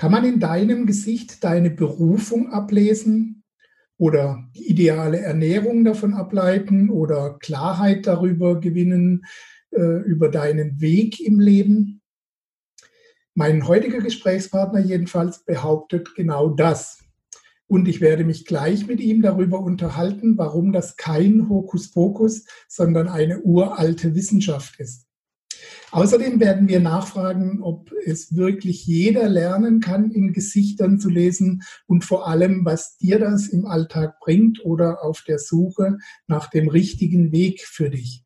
Kann man in deinem Gesicht deine Berufung ablesen oder die ideale Ernährung davon ableiten oder Klarheit darüber gewinnen, äh, über deinen Weg im Leben? Mein heutiger Gesprächspartner jedenfalls behauptet genau das. Und ich werde mich gleich mit ihm darüber unterhalten, warum das kein Hokuspokus, sondern eine uralte Wissenschaft ist. Außerdem werden wir nachfragen, ob es wirklich jeder lernen kann, in Gesichtern zu lesen und vor allem, was dir das im Alltag bringt oder auf der Suche nach dem richtigen Weg für dich.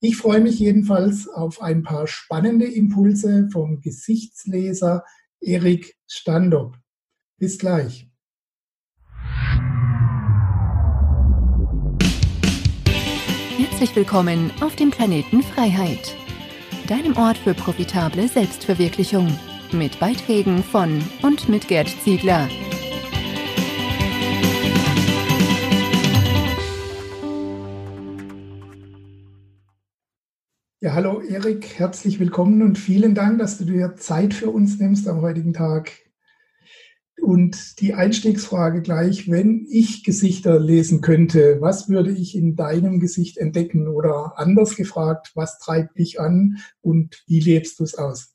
Ich freue mich jedenfalls auf ein paar spannende Impulse vom Gesichtsleser Erik Standop. Bis gleich. Herzlich willkommen auf dem Planeten Freiheit, deinem Ort für profitable Selbstverwirklichung, mit Beiträgen von und mit Gerd Ziegler. Ja, hallo Erik, herzlich willkommen und vielen Dank, dass du dir Zeit für uns nimmst am heutigen Tag. Und die Einstiegsfrage gleich, wenn ich Gesichter lesen könnte, was würde ich in deinem Gesicht entdecken? Oder anders gefragt, was treibt dich an und wie lebst du es aus?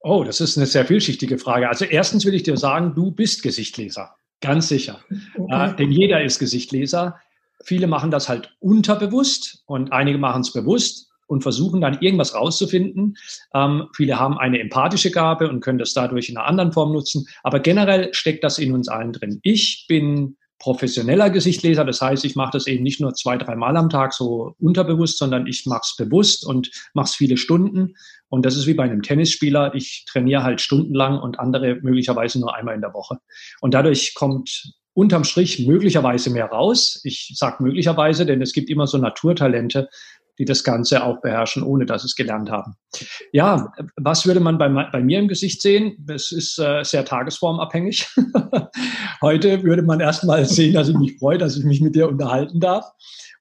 Oh, das ist eine sehr vielschichtige Frage. Also erstens will ich dir sagen, du bist Gesichtleser. Ganz sicher. Okay. Äh, denn jeder ist Gesichtleser. Viele machen das halt unterbewusst und einige machen es bewusst und versuchen dann irgendwas rauszufinden. Ähm, viele haben eine empathische Gabe und können das dadurch in einer anderen Form nutzen. Aber generell steckt das in uns allen drin. Ich bin professioneller Gesichtleser. Das heißt, ich mache das eben nicht nur zwei, dreimal am Tag so unterbewusst, sondern ich mache es bewusst und mache es viele Stunden. Und das ist wie bei einem Tennisspieler. Ich trainiere halt stundenlang und andere möglicherweise nur einmal in der Woche. Und dadurch kommt unterm Strich möglicherweise mehr raus. Ich sage möglicherweise, denn es gibt immer so Naturtalente, die das Ganze auch beherrschen, ohne dass sie es gelernt haben. Ja, was würde man bei, bei mir im Gesicht sehen? Das ist äh, sehr tagesformabhängig. Heute würde man erstmal sehen, dass ich mich freue, dass ich mich mit dir unterhalten darf.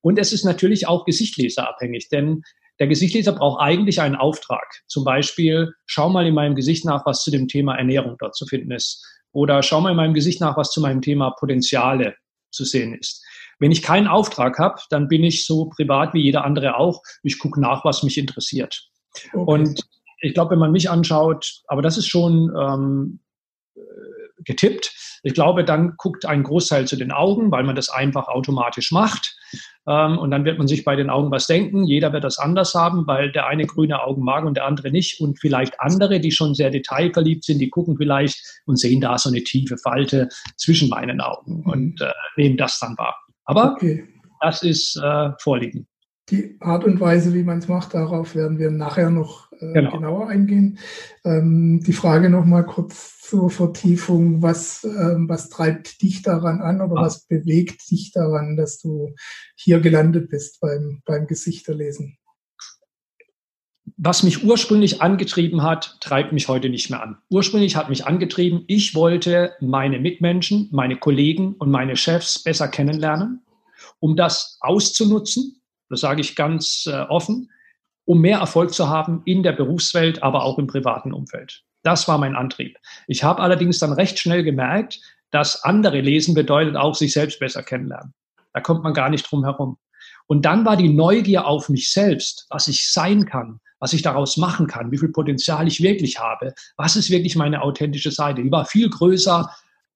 Und es ist natürlich auch gesichtleserabhängig, denn der Gesichtleser braucht eigentlich einen Auftrag. Zum Beispiel, schau mal in meinem Gesicht nach, was zu dem Thema Ernährung dort zu finden ist. Oder schau mal in meinem Gesicht nach, was zu meinem Thema Potenziale zu sehen ist. Wenn ich keinen Auftrag habe, dann bin ich so privat wie jeder andere auch. Ich gucke nach, was mich interessiert. Okay. Und ich glaube, wenn man mich anschaut, aber das ist schon ähm, äh, getippt. Ich glaube, dann guckt ein Großteil zu den Augen, weil man das einfach automatisch macht. Ähm, und dann wird man sich bei den Augen was denken. Jeder wird das anders haben, weil der eine grüne Augen mag und der andere nicht. Und vielleicht andere, die schon sehr detailverliebt sind, die gucken vielleicht und sehen da so eine tiefe Falte zwischen meinen Augen und äh, nehmen das dann wahr. Aber okay. das ist äh, vorliegen. Die Art und Weise, wie man es macht, darauf werden wir nachher noch äh, genau. genauer eingehen. Ähm, die Frage noch mal kurz zur Vertiefung. Was, ähm, was treibt dich daran an oder ah. was bewegt dich daran, dass du hier gelandet bist beim, beim Gesichterlesen? Was mich ursprünglich angetrieben hat, treibt mich heute nicht mehr an. Ursprünglich hat mich angetrieben, ich wollte meine Mitmenschen, meine Kollegen und meine Chefs besser kennenlernen, um das auszunutzen, das sage ich ganz äh, offen, um mehr Erfolg zu haben in der Berufswelt, aber auch im privaten Umfeld. Das war mein Antrieb. Ich habe allerdings dann recht schnell gemerkt, dass andere lesen bedeutet auch sich selbst besser kennenlernen. Da kommt man gar nicht drum herum. Und dann war die Neugier auf mich selbst, was ich sein kann, was ich daraus machen kann, wie viel Potenzial ich wirklich habe, was ist wirklich meine authentische Seite. Die war viel größer,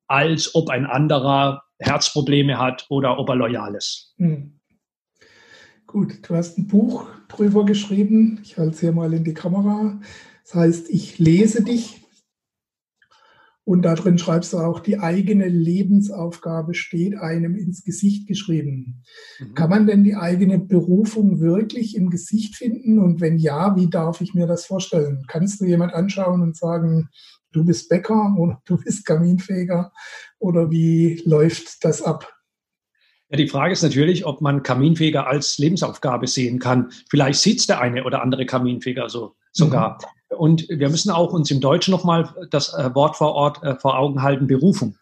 als ob ein anderer Herzprobleme hat oder ob er loyal ist. Hm. Gut, du hast ein Buch drüber geschrieben. Ich halte es hier mal in die Kamera. Das heißt, ich lese dich. Und da drin schreibst du auch, die eigene Lebensaufgabe steht einem ins Gesicht geschrieben. Mhm. Kann man denn die eigene Berufung wirklich im Gesicht finden? Und wenn ja, wie darf ich mir das vorstellen? Kannst du jemand anschauen und sagen, du bist Bäcker oder du bist Kaminfeger? Oder wie läuft das ab? Ja, die Frage ist natürlich, ob man Kaminfeger als Lebensaufgabe sehen kann. Vielleicht sieht der eine oder andere Kaminfeger so sogar. Mhm. Und wir müssen auch uns im Deutschen nochmal das äh, Wort vor Ort äh, vor Augen halten, Berufung.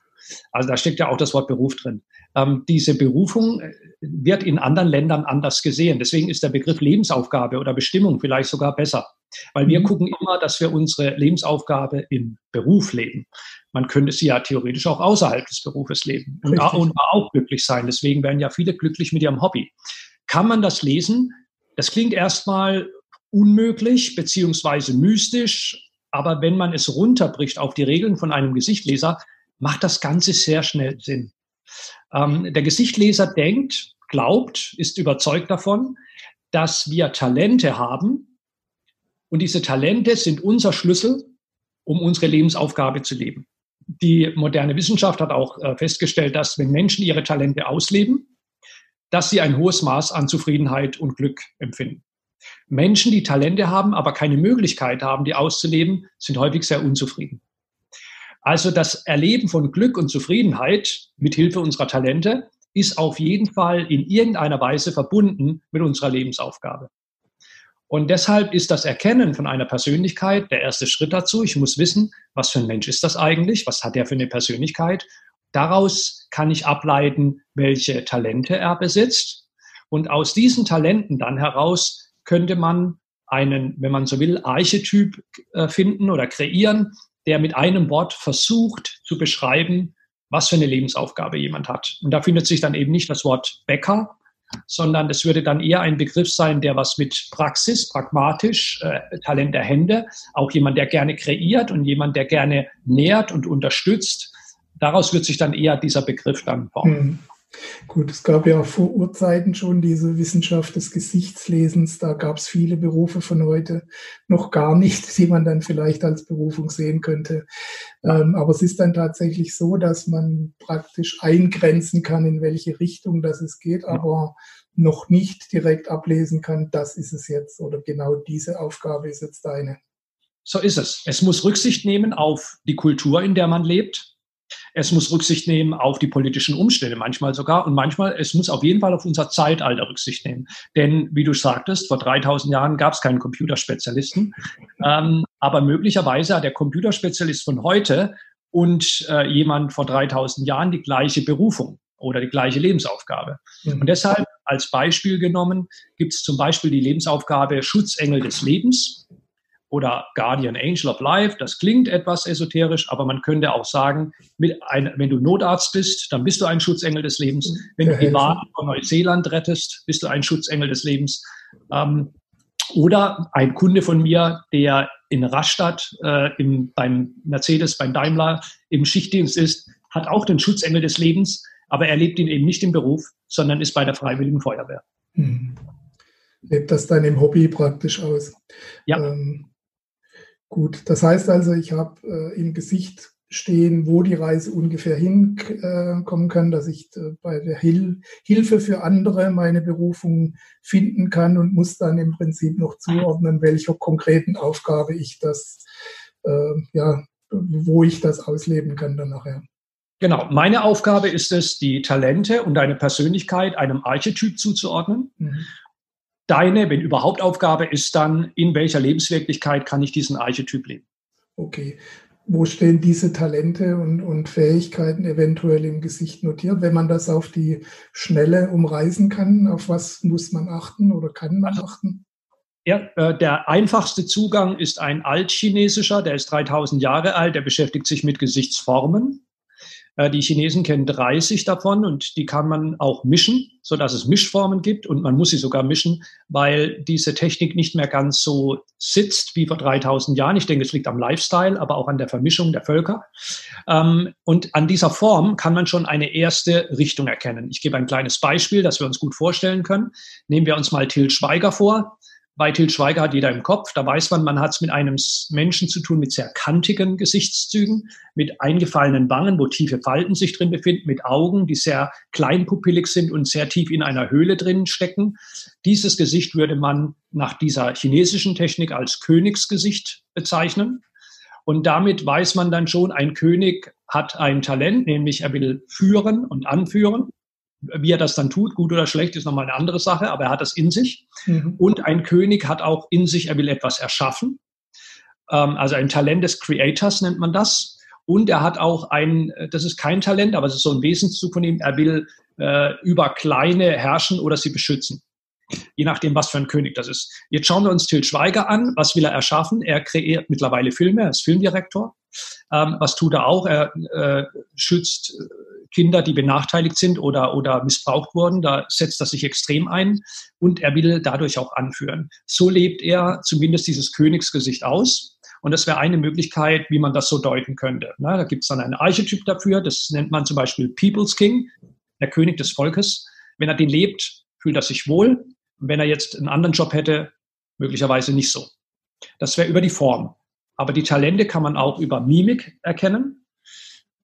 Also da steckt ja auch das Wort Beruf drin. Ähm, diese Berufung äh, wird in anderen Ländern anders gesehen. Deswegen ist der Begriff Lebensaufgabe oder Bestimmung vielleicht sogar besser. Weil wir mhm. gucken immer, dass wir unsere Lebensaufgabe im Beruf leben. Man könnte sie ja theoretisch auch außerhalb des Berufes leben und, und auch glücklich sein. Deswegen werden ja viele glücklich mit ihrem Hobby. Kann man das lesen? Das klingt erstmal unmöglich beziehungsweise mystisch, aber wenn man es runterbricht auf die Regeln von einem Gesichtleser, macht das Ganze sehr schnell Sinn. Ähm, der Gesichtleser denkt, glaubt, ist überzeugt davon, dass wir Talente haben und diese Talente sind unser Schlüssel, um unsere Lebensaufgabe zu leben. Die moderne Wissenschaft hat auch äh, festgestellt, dass wenn Menschen ihre Talente ausleben, dass sie ein hohes Maß an Zufriedenheit und Glück empfinden. Menschen, die Talente haben, aber keine Möglichkeit haben, die auszuleben, sind häufig sehr unzufrieden. Also das Erleben von Glück und Zufriedenheit mit Hilfe unserer Talente ist auf jeden Fall in irgendeiner Weise verbunden mit unserer Lebensaufgabe. Und deshalb ist das Erkennen von einer Persönlichkeit der erste Schritt dazu. Ich muss wissen, was für ein Mensch ist das eigentlich? Was hat er für eine Persönlichkeit? Daraus kann ich ableiten, welche Talente er besitzt. Und aus diesen Talenten dann heraus könnte man einen, wenn man so will, Archetyp äh, finden oder kreieren, der mit einem Wort versucht zu beschreiben, was für eine Lebensaufgabe jemand hat. Und da findet sich dann eben nicht das Wort Bäcker, sondern es würde dann eher ein Begriff sein, der was mit Praxis, pragmatisch, äh, Talent der Hände, auch jemand, der gerne kreiert und jemand, der gerne nährt und unterstützt. Daraus wird sich dann eher dieser Begriff dann formen. Gut, es gab ja vor Urzeiten schon diese Wissenschaft des Gesichtslesens. Da gab es viele Berufe von heute noch gar nicht, die man dann vielleicht als Berufung sehen könnte. Ähm, aber es ist dann tatsächlich so, dass man praktisch eingrenzen kann, in welche Richtung das es geht, aber noch nicht direkt ablesen kann, das ist es jetzt oder genau diese Aufgabe ist jetzt deine. So ist es. Es muss Rücksicht nehmen auf die Kultur, in der man lebt es muss Rücksicht nehmen auf die politischen Umstände, manchmal sogar. Und manchmal, es muss auf jeden Fall auf unser Zeitalter Rücksicht nehmen. Denn, wie du sagtest, vor 3000 Jahren gab es keinen Computerspezialisten. Ähm, aber möglicherweise hat der Computerspezialist von heute und äh, jemand vor 3000 Jahren die gleiche Berufung oder die gleiche Lebensaufgabe. Und deshalb als Beispiel genommen gibt es zum Beispiel die Lebensaufgabe Schutzengel des Lebens oder Guardian Angel of Life. Das klingt etwas esoterisch, aber man könnte auch sagen, ein, wenn du Notarzt bist, dann bist du ein Schutzengel des Lebens. Wenn du die Waren von Neuseeland rettest, bist du ein Schutzengel des Lebens. Ähm, oder ein Kunde von mir, der in Rastatt äh, im, beim Mercedes, beim Daimler im Schichtdienst ist, hat auch den Schutzengel des Lebens, aber er lebt ihn eben nicht im Beruf, sondern ist bei der Freiwilligen Feuerwehr. Hm. Lebt das dann im Hobby praktisch aus? Ja. Ähm, Gut, das heißt also, ich habe äh, im Gesicht stehen, wo die Reise ungefähr hinkommen äh, kann, dass ich äh, bei der Hil Hilfe für andere meine Berufung finden kann und muss dann im Prinzip noch zuordnen, welcher konkreten Aufgabe ich das, äh, ja, wo ich das ausleben kann dann nachher. Genau, meine Aufgabe ist es, die Talente und deine Persönlichkeit einem Archetyp zuzuordnen. Mhm deine, wenn überhaupt, Aufgabe ist dann, in welcher Lebenswirklichkeit kann ich diesen Archetyp leben? Okay. Wo stehen diese Talente und, und Fähigkeiten eventuell im Gesicht notiert? Wenn man das auf die Schnelle umreißen kann, auf was muss man achten oder kann man also, achten? Ja, äh, der einfachste Zugang ist ein altchinesischer, der ist 3000 Jahre alt, der beschäftigt sich mit Gesichtsformen. Äh, die Chinesen kennen 30 davon und die kann man auch mischen, so dass es Mischformen gibt und man muss sie sogar mischen, weil diese Technik nicht mehr ganz so sitzt wie vor 3000 Jahren. Ich denke, es liegt am Lifestyle, aber auch an der Vermischung der Völker. Ähm, und an dieser Form kann man schon eine erste Richtung erkennen. Ich gebe ein kleines Beispiel, das wir uns gut vorstellen können. Nehmen wir uns mal Till Schweiger vor. Bei Til Schweiger hat jeder im Kopf. Da weiß man, man hat es mit einem Menschen zu tun mit sehr kantigen Gesichtszügen, mit eingefallenen Wangen, wo tiefe Falten sich drin befinden, mit Augen, die sehr kleinpupillig sind und sehr tief in einer Höhle drin stecken. Dieses Gesicht würde man nach dieser chinesischen Technik als Königsgesicht bezeichnen. Und damit weiß man dann schon, ein König hat ein Talent, nämlich er will führen und anführen. Wie er das dann tut, gut oder schlecht, ist nochmal eine andere Sache, aber er hat das in sich. Mhm. Und ein König hat auch in sich, er will etwas erschaffen. Ähm, also ein Talent des Creators nennt man das. Und er hat auch ein, das ist kein Talent, aber es ist so ein Wesenszug von ihm, er will äh, über Kleine herrschen oder sie beschützen. je nachdem, was für ein König das ist. Jetzt schauen wir uns Til Schweiger an. Was will er erschaffen? Er kreiert mittlerweile Filme, er ist Filmdirektor. Ähm, was tut er auch? Er äh, schützt Kinder, die benachteiligt sind oder, oder missbraucht wurden. Da setzt er sich extrem ein und er will dadurch auch anführen. So lebt er zumindest dieses Königsgesicht aus. Und das wäre eine Möglichkeit, wie man das so deuten könnte. Na, da gibt es dann einen Archetyp dafür, das nennt man zum Beispiel People's King, der König des Volkes. Wenn er den lebt, fühlt er sich wohl. Und wenn er jetzt einen anderen Job hätte, möglicherweise nicht so. Das wäre über die Form. Aber die Talente kann man auch über Mimik erkennen.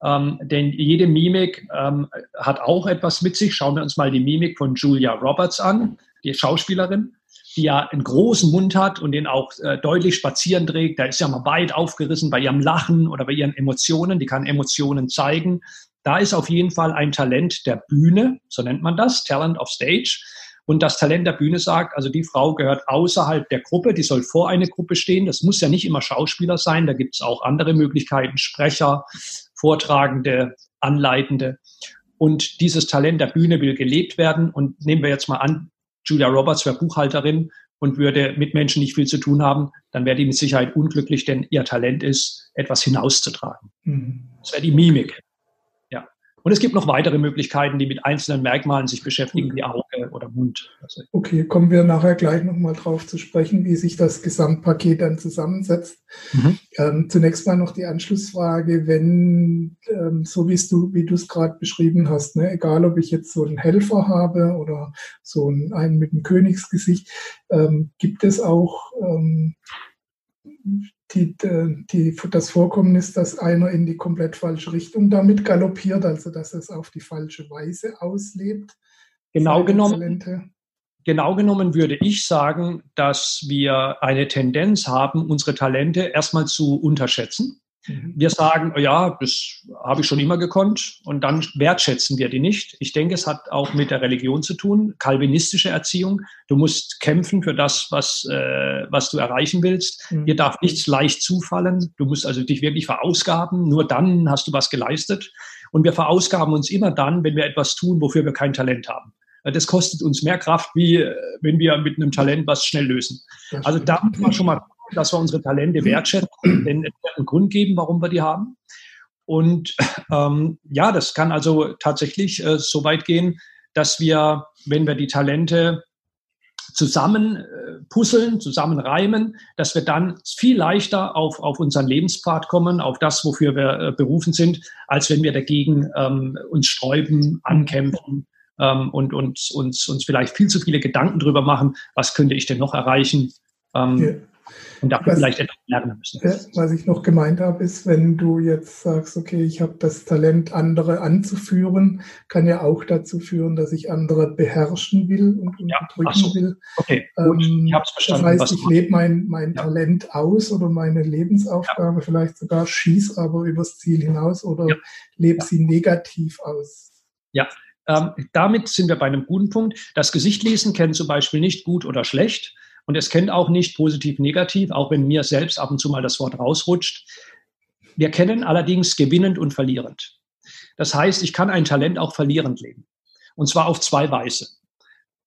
Ähm, denn jede Mimik ähm, hat auch etwas mit sich. Schauen wir uns mal die Mimik von Julia Roberts an, die Schauspielerin, die ja einen großen Mund hat und den auch äh, deutlich spazieren trägt. Da ist ja mal weit aufgerissen bei ihrem Lachen oder bei ihren Emotionen. Die kann Emotionen zeigen. Da ist auf jeden Fall ein Talent der Bühne, so nennt man das, Talent of Stage. Und das Talent der Bühne sagt, also die Frau gehört außerhalb der Gruppe, die soll vor eine Gruppe stehen. Das muss ja nicht immer Schauspieler sein, da gibt es auch andere Möglichkeiten, Sprecher, Vortragende, Anleitende. Und dieses Talent der Bühne will gelebt werden. Und nehmen wir jetzt mal an, Julia Roberts wäre Buchhalterin und würde mit Menschen nicht viel zu tun haben, dann wäre die mit Sicherheit unglücklich, denn ihr Talent ist, etwas hinauszutragen. Mhm. Das wäre die Mimik. Und es gibt noch weitere Möglichkeiten, die mit einzelnen Merkmalen sich beschäftigen, wie Auge oder Mund. Also okay, kommen wir nachher gleich nochmal drauf zu sprechen, wie sich das Gesamtpaket dann zusammensetzt. Mhm. Ähm, zunächst mal noch die Anschlussfrage, wenn, ähm, so wie du, wie du es gerade beschrieben hast, ne, egal ob ich jetzt so einen Helfer habe oder so einen, einen mit einem Königsgesicht, ähm, gibt es auch ähm, die, die, das Vorkommnis, dass einer in die komplett falsche Richtung damit galoppiert, also dass es auf die falsche Weise auslebt. Genau genommen, genau genommen würde ich sagen, dass wir eine Tendenz haben, unsere Talente erstmal zu unterschätzen. Wir sagen, oh ja, das habe ich schon immer gekonnt und dann wertschätzen wir die nicht. Ich denke, es hat auch mit der Religion zu tun, kalvinistische Erziehung. Du musst kämpfen für das, was, äh, was du erreichen willst. Mhm. Dir darf nichts leicht zufallen. Du musst also dich wirklich verausgaben. Nur dann hast du was geleistet. Und wir verausgaben uns immer dann, wenn wir etwas tun, wofür wir kein Talent haben. Das kostet uns mehr Kraft, wie äh, wenn wir mit einem Talent was schnell lösen. Also da muss man schon mal dass wir unsere Talente wertschätzen, denn es wird einen Grund geben, warum wir die haben. Und ähm, ja, das kann also tatsächlich äh, so weit gehen, dass wir, wenn wir die Talente zusammen äh, puzzeln, zusammen reimen, dass wir dann viel leichter auf, auf unseren Lebenspfad kommen, auf das, wofür wir äh, berufen sind, als wenn wir dagegen ähm, uns sträuben, ankämpfen ähm, und uns, uns, uns vielleicht viel zu viele Gedanken drüber machen, was könnte ich denn noch erreichen. Ähm, und dafür was, vielleicht etwas lernen müssen. Was ich noch gemeint habe, ist, wenn du jetzt sagst, okay, ich habe das Talent, andere anzuführen, kann ja auch dazu führen, dass ich andere beherrschen will und unterdrücken ja, so. will. Okay, gut, ähm, ich habe es verstanden. Das heißt, ich lebe mein, mein ja. Talent aus oder meine Lebensaufgabe ja. vielleicht sogar, schieß aber übers Ziel hinaus oder lebe sie negativ aus. Ja, ähm, damit sind wir bei einem guten Punkt. Das Gesichtlesen kennt zum Beispiel nicht gut oder schlecht und es kennt auch nicht positiv, negativ, auch wenn mir selbst ab und zu mal das Wort rausrutscht. Wir kennen allerdings gewinnend und verlierend. Das heißt, ich kann ein Talent auch verlierend leben. Und zwar auf zwei Weise.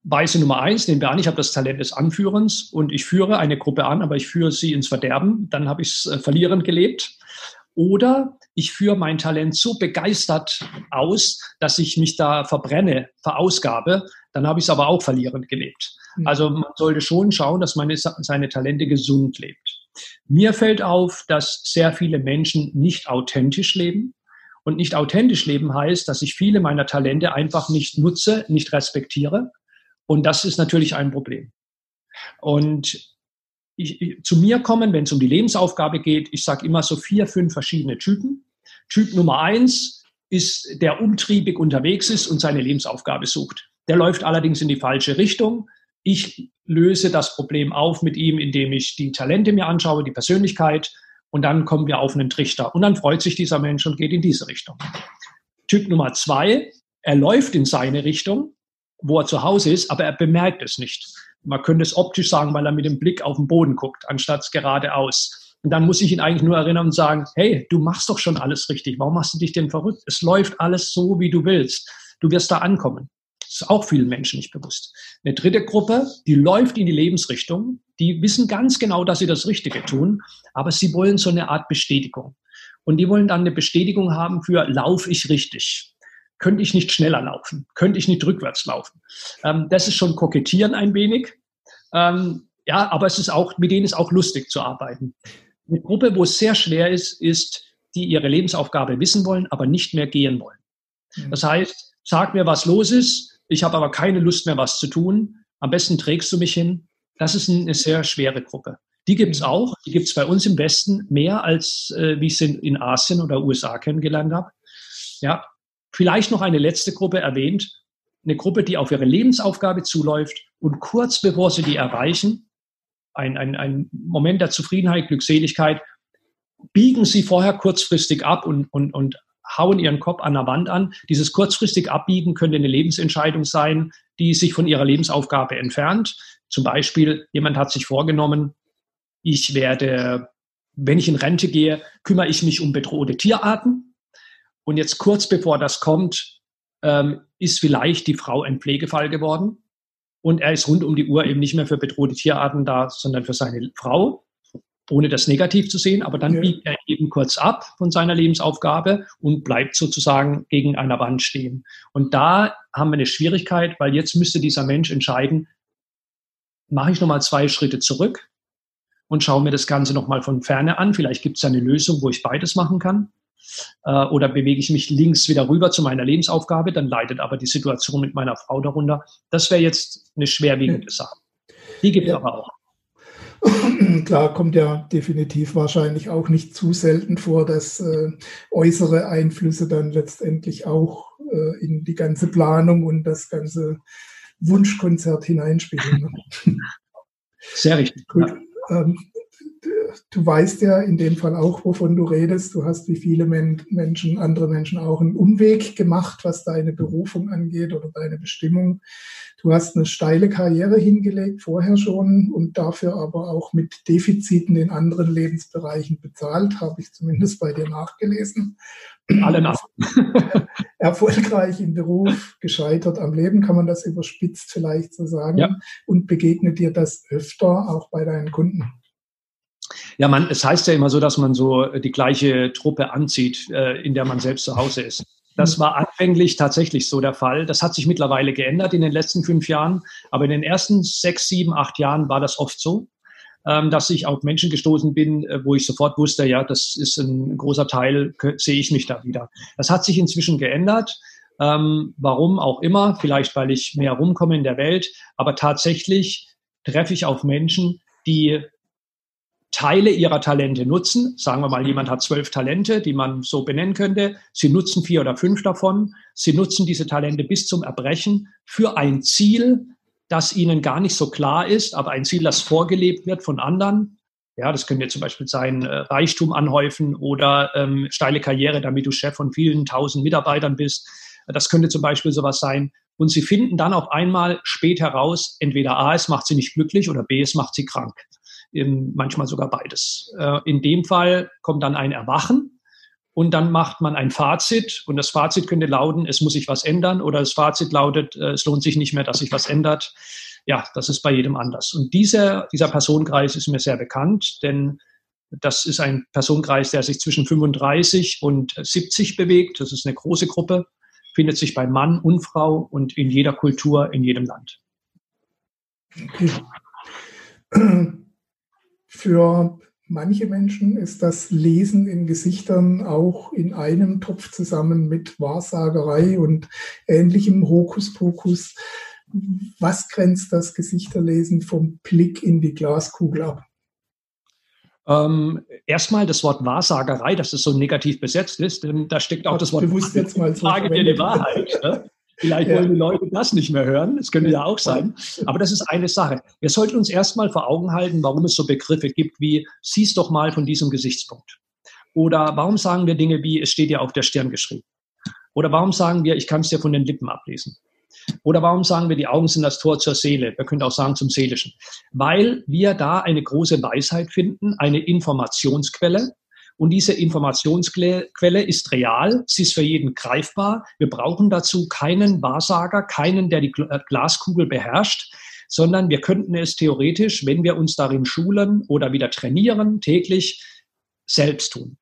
Weise Nummer eins, nehmen wir an, ich habe das Talent des Anführens und ich führe eine Gruppe an, aber ich führe sie ins Verderben, dann habe ich es äh, verlierend gelebt. Oder ich führe mein Talent so begeistert aus, dass ich mich da verbrenne, verausgabe, dann habe ich es aber auch verlierend gelebt. Mhm. Also man sollte schon schauen, dass man seine Talente gesund lebt. Mir fällt auf, dass sehr viele Menschen nicht authentisch leben. Und nicht authentisch leben heißt, dass ich viele meiner Talente einfach nicht nutze, nicht respektiere. Und das ist natürlich ein Problem. Und ich, ich, zu mir kommen, wenn es um die Lebensaufgabe geht, ich sage immer so vier, fünf verschiedene Typen. Typ Nummer eins ist, der umtriebig unterwegs ist und seine Lebensaufgabe sucht. Der läuft allerdings in die falsche Richtung. Ich löse das Problem auf mit ihm, indem ich die Talente mir anschaue, die Persönlichkeit und dann kommen wir auf einen Trichter. Und dann freut sich dieser Mensch und geht in diese Richtung. Typ Nummer zwei, er läuft in seine Richtung, wo er zu Hause ist, aber er bemerkt es nicht. Man könnte es optisch sagen, weil er mit dem Blick auf den Boden guckt, anstatt geradeaus. Und dann muss ich ihn eigentlich nur erinnern und sagen, hey, du machst doch schon alles richtig. Warum machst du dich denn verrückt? Es läuft alles so, wie du willst. Du wirst da ankommen. Das ist auch vielen Menschen nicht bewusst. Eine dritte Gruppe, die läuft in die Lebensrichtung, die wissen ganz genau, dass sie das Richtige tun, aber sie wollen so eine Art Bestätigung. Und die wollen dann eine Bestätigung haben für, lauf ich richtig? Könnte ich nicht schneller laufen? Könnte ich nicht rückwärts laufen? Ähm, das ist schon kokettieren ein wenig. Ähm, ja, aber es ist auch, mit denen ist auch lustig zu arbeiten. Eine Gruppe, wo es sehr schwer ist, ist, die ihre Lebensaufgabe wissen wollen, aber nicht mehr gehen wollen. Mhm. Das heißt, sag mir, was los ist, ich habe aber keine Lust mehr, was zu tun. Am besten trägst du mich hin. Das ist eine sehr schwere Gruppe. Die gibt es mhm. auch. Die gibt es bei uns im Westen mehr als äh, wie ich es in, in Asien oder USA kennengelernt habe. Ja, vielleicht noch eine letzte Gruppe erwähnt. Eine Gruppe, die auf ihre Lebensaufgabe zuläuft und kurz bevor sie die erreichen, ein, ein, ein Moment der Zufriedenheit, Glückseligkeit, biegen sie vorher kurzfristig ab und, und, und hauen ihren Kopf an der Wand an. Dieses kurzfristig Abbiegen könnte eine Lebensentscheidung sein, die sich von ihrer Lebensaufgabe entfernt. Zum Beispiel, jemand hat sich vorgenommen, ich werde, wenn ich in Rente gehe, kümmere ich mich um bedrohte Tierarten. Und jetzt kurz bevor das kommt, ähm, ist vielleicht die Frau ein Pflegefall geworden. Und er ist rund um die Uhr eben nicht mehr für bedrohte Tierarten da, sondern für seine Frau ohne das negativ zu sehen, aber dann ja. biegt er eben kurz ab von seiner Lebensaufgabe und bleibt sozusagen gegen einer Wand stehen. Und da haben wir eine Schwierigkeit, weil jetzt müsste dieser Mensch entscheiden, mache ich nochmal zwei Schritte zurück und schaue mir das Ganze nochmal von ferne an. Vielleicht gibt es eine Lösung, wo ich beides machen kann. Äh, oder bewege ich mich links wieder rüber zu meiner Lebensaufgabe, dann leidet aber die Situation mit meiner Frau darunter. Das wäre jetzt eine schwerwiegende Sache. Die gibt es ja. aber auch. Klar kommt ja definitiv wahrscheinlich auch nicht zu selten vor, dass äh, äußere Einflüsse dann letztendlich auch äh, in die ganze Planung und das ganze Wunschkonzert hineinspielen. Ne? Sehr richtig. Gut. Ähm, du weißt ja in dem Fall auch, wovon du redest. Du hast wie viele Men Menschen, andere Menschen auch einen Umweg gemacht, was deine Berufung angeht oder deine Bestimmung. Du hast eine steile Karriere hingelegt, vorher schon, und dafür aber auch mit Defiziten in anderen Lebensbereichen bezahlt, habe ich zumindest bei dir nachgelesen. Alle nach. Erfolgreich im Beruf, gescheitert am Leben, kann man das überspitzt vielleicht so sagen. Ja. Und begegnet dir das öfter auch bei deinen Kunden? Ja, man, es heißt ja immer so, dass man so die gleiche Truppe anzieht, äh, in der man selbst zu Hause ist. Das war anfänglich tatsächlich so der Fall. Das hat sich mittlerweile geändert in den letzten fünf Jahren. Aber in den ersten sechs, sieben, acht Jahren war das oft so, ähm, dass ich auf Menschen gestoßen bin, äh, wo ich sofort wusste, ja, das ist ein großer Teil, sehe ich mich da wieder. Das hat sich inzwischen geändert. Ähm, warum auch immer, vielleicht weil ich mehr rumkomme in der Welt, aber tatsächlich treffe ich auf Menschen, die Teile ihrer Talente nutzen. Sagen wir mal, jemand hat zwölf Talente, die man so benennen könnte. Sie nutzen vier oder fünf davon. Sie nutzen diese Talente bis zum Erbrechen für ein Ziel, das ihnen gar nicht so klar ist, aber ein Ziel, das vorgelebt wird von anderen. Ja, das könnte zum Beispiel sein, äh, Reichtum anhäufen oder ähm, steile Karriere, damit du Chef von vielen tausend Mitarbeitern bist. Das könnte zum Beispiel sowas sein. Und sie finden dann auf einmal spät heraus, entweder A, es macht sie nicht glücklich oder B, es macht sie krank manchmal sogar beides. Äh, in dem Fall kommt dann ein Erwachen und dann macht man ein Fazit und das Fazit könnte lauten, es muss sich was ändern oder das Fazit lautet, äh, es lohnt sich nicht mehr, dass sich was ändert. Ja, das ist bei jedem anders. Und dieser, dieser Personenkreis ist mir sehr bekannt, denn das ist ein Personenkreis, der sich zwischen 35 und 70 bewegt. Das ist eine große Gruppe, findet sich bei Mann und Frau und in jeder Kultur, in jedem Land. Okay. Für manche Menschen ist das Lesen in Gesichtern auch in einem Topf zusammen mit Wahrsagerei und ähnlichem Hokuspokus. Was grenzt das Gesichterlesen vom Blick in die Glaskugel ab? Ähm, erstmal das Wort Wahrsagerei, dass es so negativ besetzt ist, denn da steckt auch das Wort bewusst jetzt mal so Frage dir die Wahrheit. Ne? Vielleicht wollen die Leute das nicht mehr hören. Das könnte ja auch sein. Aber das ist eine Sache. Wir sollten uns erstmal vor Augen halten, warum es so Begriffe gibt wie, sieh's doch mal von diesem Gesichtspunkt. Oder warum sagen wir Dinge wie, es steht ja auf der Stirn geschrieben. Oder warum sagen wir, ich kann es dir von den Lippen ablesen. Oder warum sagen wir, die Augen sind das Tor zur Seele? Wir können auch sagen zum Seelischen. Weil wir da eine große Weisheit finden, eine Informationsquelle. Und diese Informationsquelle ist real, sie ist für jeden greifbar. Wir brauchen dazu keinen Wahrsager, keinen, der die äh, Glaskugel beherrscht, sondern wir könnten es theoretisch, wenn wir uns darin schulen oder wieder trainieren, täglich selbst tun.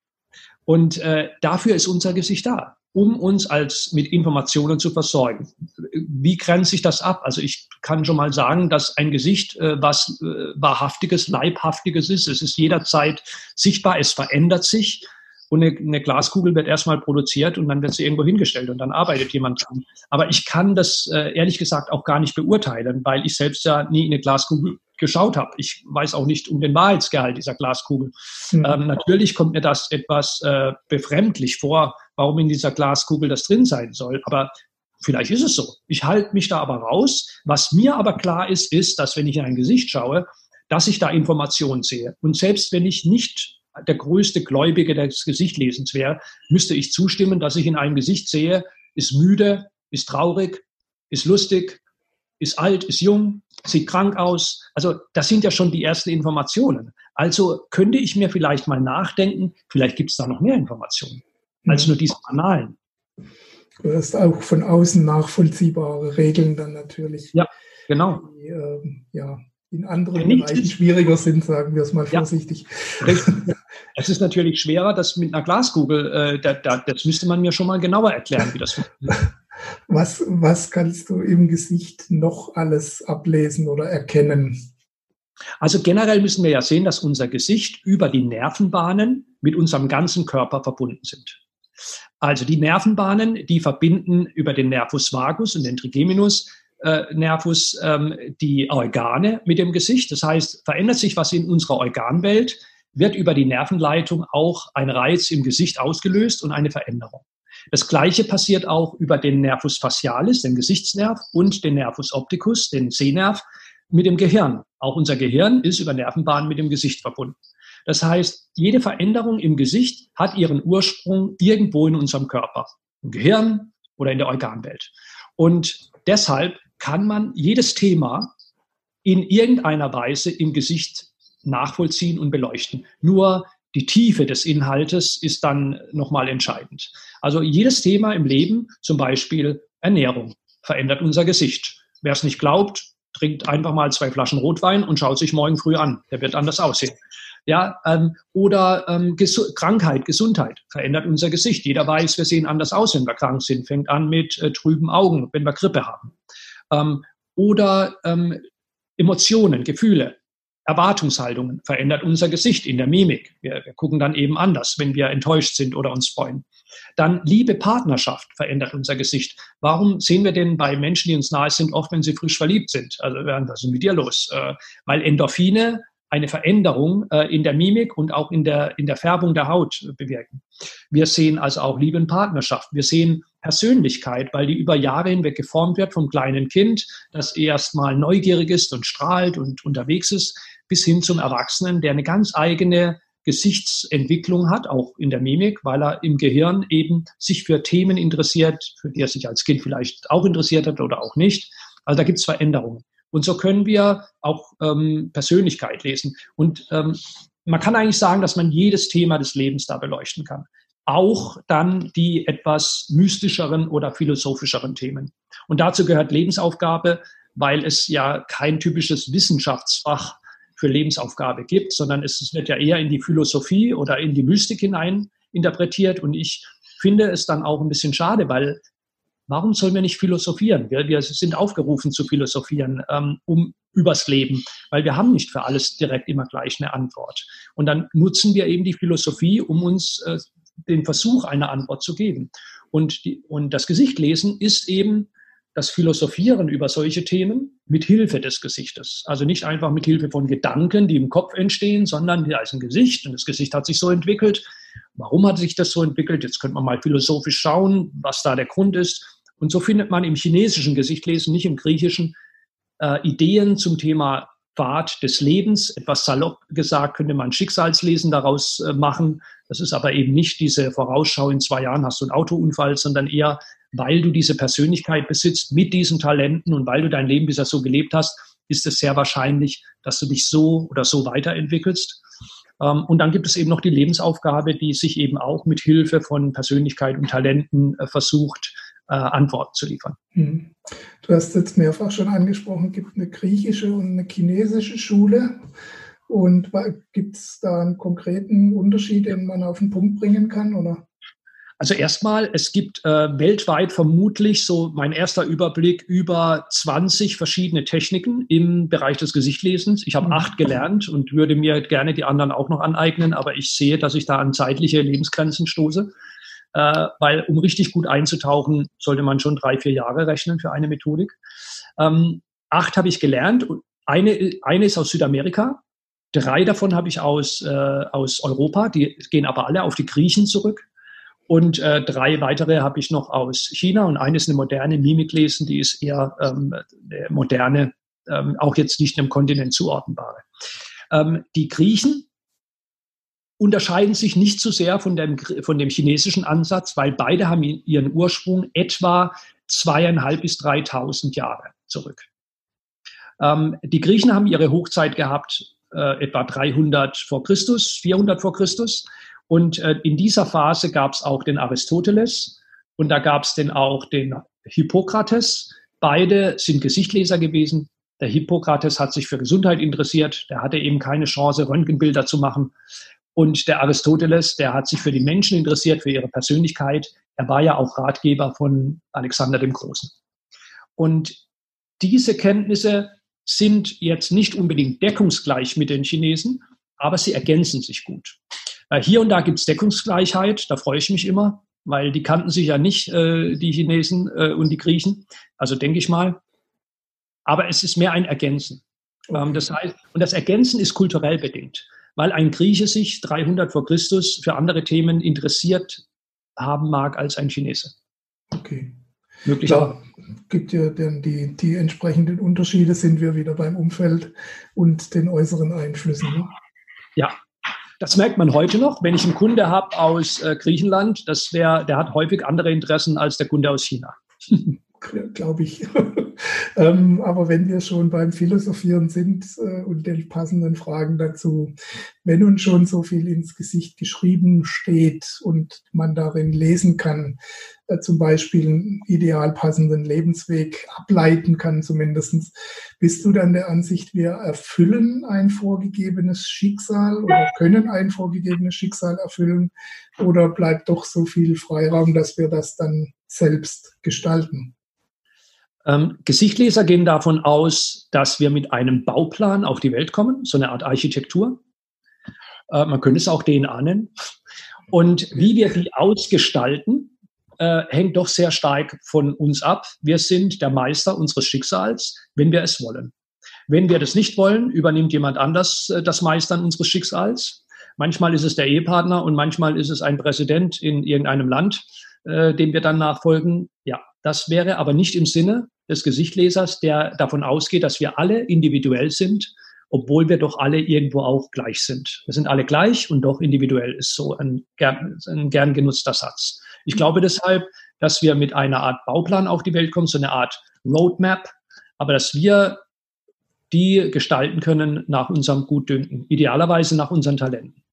Und äh, dafür ist unser Gesicht da um uns als mit Informationen zu versorgen. Wie grenzt sich das ab? Also ich kann schon mal sagen, dass ein Gesicht äh, was äh, wahrhaftiges, leibhaftiges ist. Es ist jederzeit sichtbar, es verändert sich. Und eine, eine Glaskugel wird erstmal produziert und dann wird sie irgendwo hingestellt und dann arbeitet jemand dran. Aber ich kann das äh, ehrlich gesagt auch gar nicht beurteilen, weil ich selbst ja nie in eine Glaskugel geschaut habe. Ich weiß auch nicht um den Wahrheitsgehalt dieser Glaskugel. Mhm. Ähm, natürlich kommt mir das etwas äh, befremdlich vor, warum in dieser Glaskugel das drin sein soll. Aber vielleicht ist es so. Ich halte mich da aber raus. Was mir aber klar ist, ist, dass wenn ich in ein Gesicht schaue, dass ich da Informationen sehe. Und selbst wenn ich nicht der größte Gläubige des Gesichtlesens wäre, müsste ich zustimmen, dass ich in einem Gesicht sehe, ist müde, ist traurig, ist lustig, ist alt, ist jung, sieht krank aus. Also das sind ja schon die ersten Informationen. Also könnte ich mir vielleicht mal nachdenken, vielleicht gibt es da noch mehr Informationen als nur diese banalen. Du hast auch von außen nachvollziehbare Regeln dann natürlich. Ja, genau. Die, äh, ja, in anderen Bereichen schwieriger sind, sagen wir es mal vorsichtig. Ja, es ist natürlich schwerer, das mit einer Glaskugel, äh, da, da, das müsste man mir schon mal genauer erklären, wie das funktioniert. Was, was kannst du im Gesicht noch alles ablesen oder erkennen? Also generell müssen wir ja sehen, dass unser Gesicht über die Nervenbahnen mit unserem ganzen Körper verbunden sind. Also die Nervenbahnen, die verbinden über den Nervus vagus und den Trigeminus äh, Nervus ähm, die Organe mit dem Gesicht. Das heißt, verändert sich was in unserer Organwelt, wird über die Nervenleitung auch ein Reiz im Gesicht ausgelöst und eine Veränderung. Das Gleiche passiert auch über den Nervus facialis, den Gesichtsnerv, und den Nervus opticus, den Sehnerv, mit dem Gehirn. Auch unser Gehirn ist über Nervenbahnen mit dem Gesicht verbunden. Das heißt, jede Veränderung im Gesicht hat ihren Ursprung irgendwo in unserem Körper, im Gehirn oder in der Organwelt. Und deshalb kann man jedes Thema in irgendeiner Weise im Gesicht nachvollziehen und beleuchten. Nur die Tiefe des Inhaltes ist dann nochmal entscheidend. Also jedes Thema im Leben, zum Beispiel Ernährung, verändert unser Gesicht. Wer es nicht glaubt, trinkt einfach mal zwei Flaschen Rotwein und schaut sich morgen früh an. Der wird anders aussehen. Ja, ähm, oder ähm, Gesu Krankheit, Gesundheit verändert unser Gesicht. Jeder weiß, wir sehen anders aus, wenn wir krank sind. Fängt an mit äh, trüben Augen, wenn wir Grippe haben. Ähm, oder ähm, Emotionen, Gefühle, Erwartungshaltungen verändert unser Gesicht in der Mimik. Wir, wir, gucken dann eben anders, wenn wir enttäuscht sind oder uns freuen. Dann Liebe, Partnerschaft verändert unser Gesicht. Warum sehen wir denn bei Menschen, die uns nahe sind, oft, wenn sie frisch verliebt sind? Also, was ist mit dir los? Äh, weil Endorphine eine Veränderung äh, in der Mimik und auch in der, in der Färbung der Haut bewirken. Wir sehen also auch Liebe und Partnerschaft. Wir sehen Persönlichkeit, weil die über Jahre hinweg geformt wird vom kleinen Kind, das erstmal neugierig ist und strahlt und unterwegs ist, bis hin zum Erwachsenen, der eine ganz eigene Gesichtsentwicklung hat, auch in der Mimik, weil er im Gehirn eben sich für Themen interessiert, für die er sich als Kind vielleicht auch interessiert hat oder auch nicht. Also da gibt es Veränderungen. Und so können wir auch ähm, Persönlichkeit lesen. Und ähm, man kann eigentlich sagen, dass man jedes Thema des Lebens da beleuchten kann. Auch dann die etwas mystischeren oder philosophischeren Themen. Und dazu gehört Lebensaufgabe, weil es ja kein typisches Wissenschaftsfach für Lebensaufgabe gibt, sondern es wird ja eher in die Philosophie oder in die Mystik hinein interpretiert. Und ich finde es dann auch ein bisschen schade, weil Warum sollen wir nicht philosophieren? Wir, wir sind aufgerufen zu philosophieren, ähm, um übers Leben, weil wir haben nicht für alles direkt immer gleich eine Antwort. Und dann nutzen wir eben die Philosophie, um uns äh, den Versuch eine Antwort zu geben. Und, die, und das Gesicht lesen ist eben das Philosophieren über solche Themen mit Hilfe des Gesichtes. Also nicht einfach mit Hilfe von Gedanken, die im Kopf entstehen, sondern da ist ein Gesicht und das Gesicht hat sich so entwickelt. Warum hat sich das so entwickelt? Jetzt könnte man mal philosophisch schauen, was da der Grund ist. Und so findet man im chinesischen Gesichtlesen, nicht im griechischen, äh, Ideen zum Thema Pfad des Lebens. Etwas salopp gesagt könnte man Schicksalslesen daraus äh, machen. Das ist aber eben nicht diese Vorausschau, in zwei Jahren hast du einen Autounfall, sondern eher, weil du diese Persönlichkeit besitzt mit diesen Talenten und weil du dein Leben bisher so gelebt hast, ist es sehr wahrscheinlich, dass du dich so oder so weiterentwickelst. Ähm, und dann gibt es eben noch die Lebensaufgabe, die sich eben auch mit Hilfe von Persönlichkeit und Talenten äh, versucht, äh, Antworten zu liefern. Hm. Du hast jetzt mehrfach schon angesprochen, es gibt eine griechische und eine chinesische Schule. Und gibt es da einen konkreten Unterschied, den man auf den Punkt bringen kann? Oder? Also erstmal, es gibt äh, weltweit vermutlich so mein erster Überblick über 20 verschiedene Techniken im Bereich des Gesichtlesens. Ich habe mhm. acht gelernt und würde mir gerne die anderen auch noch aneignen, aber ich sehe, dass ich da an zeitliche Lebensgrenzen stoße. Äh, weil um richtig gut einzutauchen, sollte man schon drei, vier Jahre rechnen für eine Methodik. Ähm, acht habe ich gelernt. Eine, eine ist aus Südamerika. Drei davon habe ich aus, äh, aus Europa. Die gehen aber alle auf die Griechen zurück. Und äh, drei weitere habe ich noch aus China und eine ist eine moderne Mimiklesen, die ist eher ähm, moderne, ähm, auch jetzt nicht einem Kontinent zuordnenbare. Ähm, die Griechen unterscheiden sich nicht so sehr von dem, von dem chinesischen Ansatz, weil beide haben ihren Ursprung etwa zweieinhalb bis dreitausend Jahre zurück. Ähm, die Griechen haben ihre Hochzeit gehabt äh, etwa 300 vor Christus, 400 vor Christus. Und äh, in dieser Phase gab es auch den Aristoteles und da gab es dann auch den Hippokrates. Beide sind Gesichtleser gewesen. Der Hippokrates hat sich für Gesundheit interessiert. Der hatte eben keine Chance, Röntgenbilder zu machen. Und der Aristoteles, der hat sich für die Menschen interessiert, für ihre Persönlichkeit. Er war ja auch Ratgeber von Alexander dem Großen. Und diese Kenntnisse sind jetzt nicht unbedingt deckungsgleich mit den Chinesen, aber sie ergänzen sich gut. Äh, hier und da gibt es Deckungsgleichheit, da freue ich mich immer, weil die kannten sich ja nicht, äh, die Chinesen äh, und die Griechen. Also denke ich mal. Aber es ist mehr ein Ergänzen. Ähm, das heißt, und das Ergänzen ist kulturell bedingt, weil ein Grieche sich 300 vor Christus für andere Themen interessiert haben mag als ein Chinese. Okay. Möglicherweise. Ja, gibt ja dann die, die entsprechenden Unterschiede, sind wir wieder beim Umfeld und den äußeren Einflüssen. Ne? Ja, das merkt man heute noch. Wenn ich einen Kunde habe aus äh, Griechenland, das wär, der hat häufig andere Interessen als der Kunde aus China. Glaube ich. ähm, aber wenn wir schon beim Philosophieren sind äh, und den passenden Fragen dazu, wenn uns schon so viel ins Gesicht geschrieben steht und man darin lesen kann, äh, zum Beispiel einen ideal passenden Lebensweg ableiten kann zumindestens. Bist du dann der Ansicht, wir erfüllen ein vorgegebenes Schicksal oder können ein vorgegebenes Schicksal erfüllen oder bleibt doch so viel Freiraum, dass wir das dann selbst gestalten? Ähm, Gesichtleser gehen davon aus, dass wir mit einem Bauplan auf die Welt kommen, so eine Art Architektur. Äh, man könnte es auch DNA nennen. Und wie wir die ausgestalten, äh, hängt doch sehr stark von uns ab. Wir sind der Meister unseres Schicksals, wenn wir es wollen. Wenn wir das nicht wollen, übernimmt jemand anders äh, das Meistern unseres Schicksals. Manchmal ist es der Ehepartner und manchmal ist es ein Präsident in irgendeinem Land, äh, dem wir dann nachfolgen. Ja, das wäre aber nicht im Sinne des Gesichtlesers, der davon ausgeht, dass wir alle individuell sind, obwohl wir doch alle irgendwo auch gleich sind. Wir sind alle gleich und doch individuell ist so ein gern, ein gern genutzter Satz. Ich glaube deshalb, dass wir mit einer Art Bauplan auf die Welt kommen, so eine Art Roadmap, aber dass wir die gestalten können nach unserem Gutdünken, idealerweise nach unseren Talenten.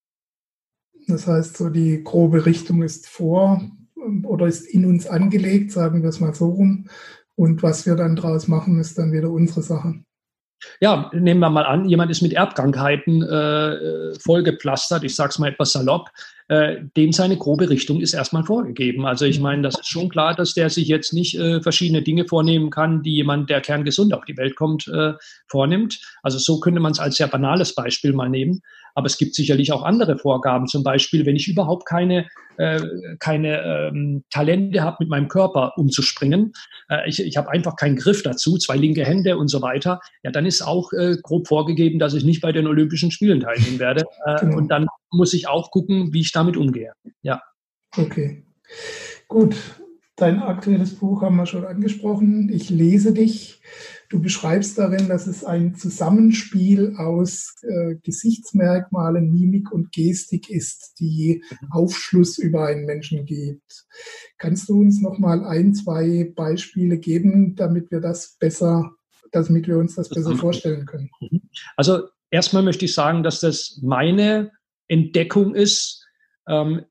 Das heißt, so die grobe Richtung ist vor oder ist in uns angelegt, sagen wir es mal so rum. Und was wir dann draus machen, ist dann wieder unsere Sache. Ja, nehmen wir mal an, jemand ist mit Erbkrankheiten äh, vollgepflastert, ich sage es mal etwas salopp, äh, dem seine grobe Richtung ist erstmal vorgegeben. Also ich meine, das ist schon klar, dass der sich jetzt nicht äh, verschiedene Dinge vornehmen kann, die jemand, der kerngesund auf die Welt kommt, äh, vornimmt. Also so könnte man es als sehr banales Beispiel mal nehmen. Aber es gibt sicherlich auch andere Vorgaben. Zum Beispiel, wenn ich überhaupt keine, äh, keine ähm, Talente habe, mit meinem Körper umzuspringen, äh, ich, ich habe einfach keinen Griff dazu, zwei linke Hände und so weiter, ja, dann ist auch äh, grob vorgegeben, dass ich nicht bei den Olympischen Spielen teilnehmen werde. Äh, genau. Und dann muss ich auch gucken, wie ich damit umgehe. Ja. Okay. Gut. Dein aktuelles Buch haben wir schon angesprochen. Ich lese dich. Du beschreibst darin, dass es ein Zusammenspiel aus äh, Gesichtsmerkmalen, Mimik und Gestik ist, die mhm. Aufschluss über einen Menschen gibt. Kannst du uns noch mal ein, zwei Beispiele geben, damit wir das besser, damit wir uns das besser vorstellen können? Mhm. Also erstmal möchte ich sagen, dass das meine Entdeckung ist, ähm,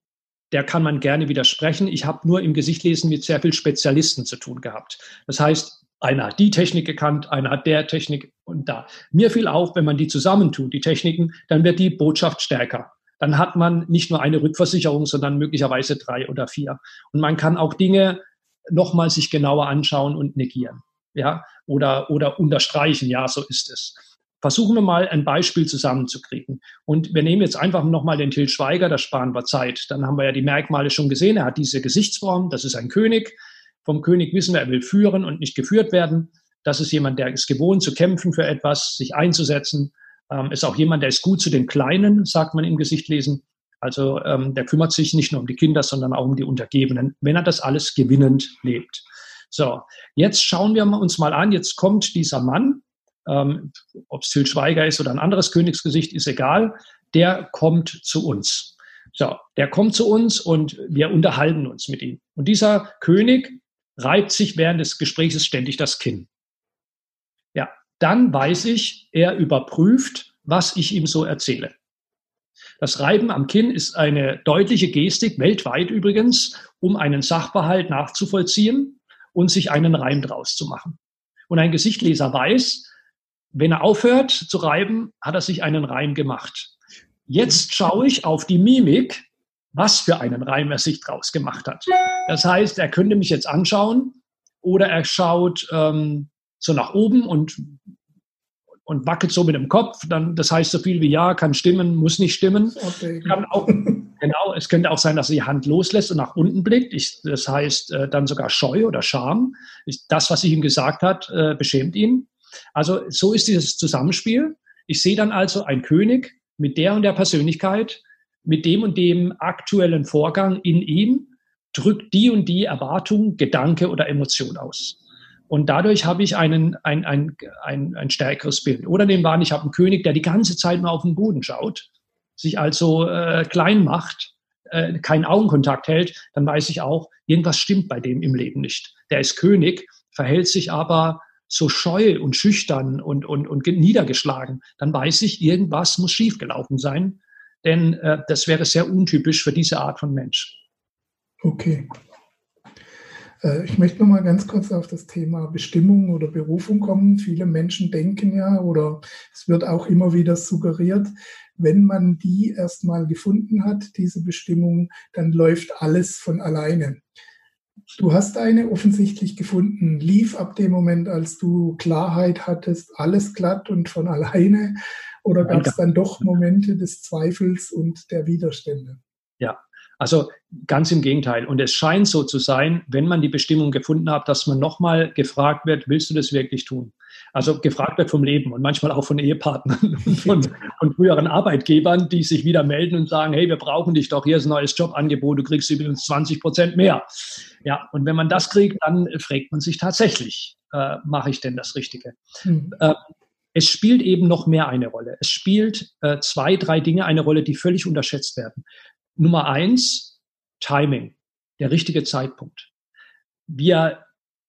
der kann man gerne widersprechen. Ich habe nur im Gesichtlesen mit sehr vielen Spezialisten zu tun gehabt. Das heißt, einer hat die Technik gekannt, einer hat der Technik und da. Mir fiel auf, wenn man die zusammentut, die Techniken, dann wird die Botschaft stärker. Dann hat man nicht nur eine Rückversicherung, sondern möglicherweise drei oder vier. Und man kann auch Dinge nochmal sich genauer anschauen und negieren. Ja, oder, oder unterstreichen. Ja, so ist es. Versuchen wir mal ein Beispiel zusammenzukriegen. Und wir nehmen jetzt einfach nochmal den Til Schweiger, da sparen wir Zeit. Dann haben wir ja die Merkmale schon gesehen. Er hat diese Gesichtsform, das ist ein König. Vom König wissen wir, er will führen und nicht geführt werden. Das ist jemand, der ist gewohnt zu kämpfen für etwas, sich einzusetzen. Ähm, ist auch jemand, der ist gut zu den Kleinen, sagt man im Gesicht lesen. Also ähm, der kümmert sich nicht nur um die Kinder, sondern auch um die Untergebenen, wenn er das alles gewinnend lebt. So, jetzt schauen wir uns mal an, jetzt kommt dieser Mann, ähm, ob es Til Schweiger ist oder ein anderes Königsgesicht, ist egal, der kommt zu uns. So, der kommt zu uns und wir unterhalten uns mit ihm. Und dieser König reibt sich während des Gesprächs ständig das Kinn. Ja, dann weiß ich, er überprüft, was ich ihm so erzähle. Das Reiben am Kinn ist eine deutliche Gestik, weltweit übrigens, um einen Sachverhalt nachzuvollziehen und sich einen Reim draus zu machen. Und ein Gesichtleser weiß, wenn er aufhört zu reiben, hat er sich einen Reim gemacht. Jetzt schaue ich auf die Mimik was für einen Reim er sich draus gemacht hat. Das heißt, er könnte mich jetzt anschauen oder er schaut ähm, so nach oben und, und wackelt so mit dem Kopf. Dann, das heißt so viel wie ja, kann stimmen, muss nicht stimmen. Okay. Kann auch, genau, es könnte auch sein, dass er die Hand loslässt und nach unten blickt. Ich, das heißt äh, dann sogar Scheu oder Scham. Ich, das, was ich ihm gesagt hat, äh, beschämt ihn. Also so ist dieses Zusammenspiel. Ich sehe dann also ein König mit der und der Persönlichkeit, mit dem und dem aktuellen Vorgang in ihm drückt die und die Erwartung, Gedanke oder Emotion aus. Und dadurch habe ich einen, ein, ein, ein, ein stärkeres Bild. Oder nehmen wir an, ich habe einen König, der die ganze Zeit nur auf den Boden schaut, sich also äh, klein macht, äh, keinen Augenkontakt hält, dann weiß ich auch, irgendwas stimmt bei dem im Leben nicht. Der ist König, verhält sich aber so scheu und schüchtern und, und, und niedergeschlagen. Dann weiß ich, irgendwas muss schiefgelaufen sein denn äh, das wäre sehr untypisch für diese Art von Mensch. Okay. Äh, ich möchte noch mal ganz kurz auf das Thema Bestimmung oder Berufung kommen. Viele Menschen denken ja, oder es wird auch immer wieder suggeriert, wenn man die erstmal gefunden hat, diese Bestimmung, dann läuft alles von alleine. Du hast eine offensichtlich gefunden. Lief ab dem Moment, als du Klarheit hattest, alles glatt und von alleine? Oder gab es dann doch Momente des Zweifels und der Widerstände? Ja, also ganz im Gegenteil. Und es scheint so zu sein, wenn man die Bestimmung gefunden hat, dass man nochmal gefragt wird, willst du das wirklich tun? Also gefragt wird vom Leben und manchmal auch von Ehepartnern und von, von früheren Arbeitgebern, die sich wieder melden und sagen, hey, wir brauchen dich doch, hier ist ein neues Jobangebot, du kriegst übrigens 20 Prozent mehr. Ja, und wenn man das kriegt, dann fragt man sich tatsächlich, äh, mache ich denn das Richtige? Mhm. Äh, es spielt eben noch mehr eine Rolle. Es spielt äh, zwei, drei Dinge eine Rolle, die völlig unterschätzt werden. Nummer eins, Timing, der richtige Zeitpunkt. Wir,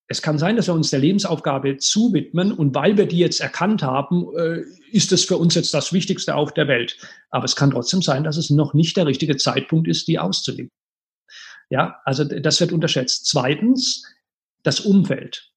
es kann sein, dass wir uns der Lebensaufgabe zuwidmen und weil wir die jetzt erkannt haben, äh, ist es für uns jetzt das Wichtigste auf der Welt. Aber es kann trotzdem sein, dass es noch nicht der richtige Zeitpunkt ist, die auszuleben. Ja, also das wird unterschätzt. Zweitens, das Umfeld.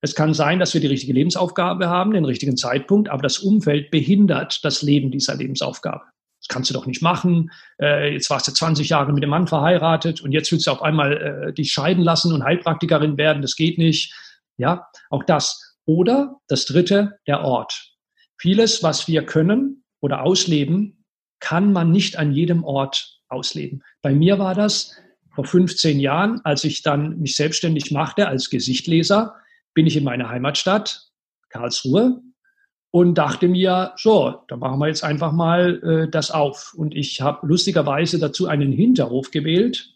Es kann sein, dass wir die richtige Lebensaufgabe haben, den richtigen Zeitpunkt, aber das Umfeld behindert das Leben dieser Lebensaufgabe. Das kannst du doch nicht machen. Äh, jetzt warst du 20 Jahre mit dem Mann verheiratet und jetzt willst du auf einmal äh, dich scheiden lassen und Heilpraktikerin werden. Das geht nicht. Ja, auch das. Oder das dritte, der Ort. Vieles, was wir können oder ausleben, kann man nicht an jedem Ort ausleben. Bei mir war das vor 15 Jahren, als ich dann mich selbstständig machte als Gesichtleser bin ich in meiner Heimatstadt, Karlsruhe, und dachte mir, so, da machen wir jetzt einfach mal äh, das auf. Und ich habe lustigerweise dazu einen Hinterhof gewählt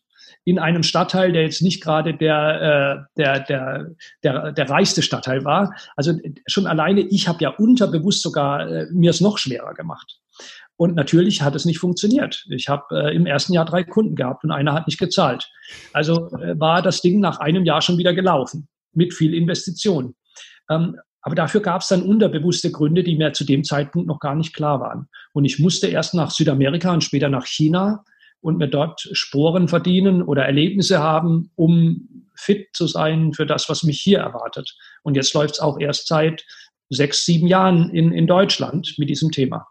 in einem Stadtteil, der jetzt nicht gerade der, äh, der, der, der, der reichste Stadtteil war. Also schon alleine, ich habe ja unterbewusst sogar äh, mir es noch schwerer gemacht. Und natürlich hat es nicht funktioniert. Ich habe äh, im ersten Jahr drei Kunden gehabt und einer hat nicht gezahlt. Also äh, war das Ding nach einem Jahr schon wieder gelaufen mit viel Investition. Ähm, Aber dafür gab es dann unterbewusste Gründe, die mir zu dem Zeitpunkt noch gar nicht klar waren. Und ich musste erst nach Südamerika und später nach China und mir dort Sporen verdienen oder Erlebnisse haben, um fit zu sein für das, was mich hier erwartet. Und jetzt läuft es auch erst seit sechs, sieben Jahren in, in Deutschland mit diesem Thema.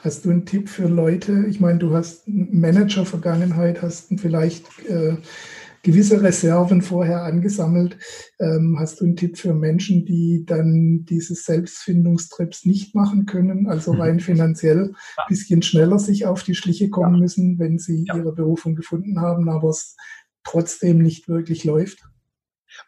Hast du einen Tipp für Leute? Ich meine, du hast Manager-Vergangenheit, hast vielleicht äh, gewisse Reserven vorher angesammelt. Ähm, hast du einen Tipp für Menschen, die dann diese Selbstfindungstrips nicht machen können, also mhm. rein finanziell ein bisschen schneller sich auf die Schliche kommen ja. müssen, wenn sie ja. ihre Berufung gefunden haben, aber es trotzdem nicht wirklich läuft?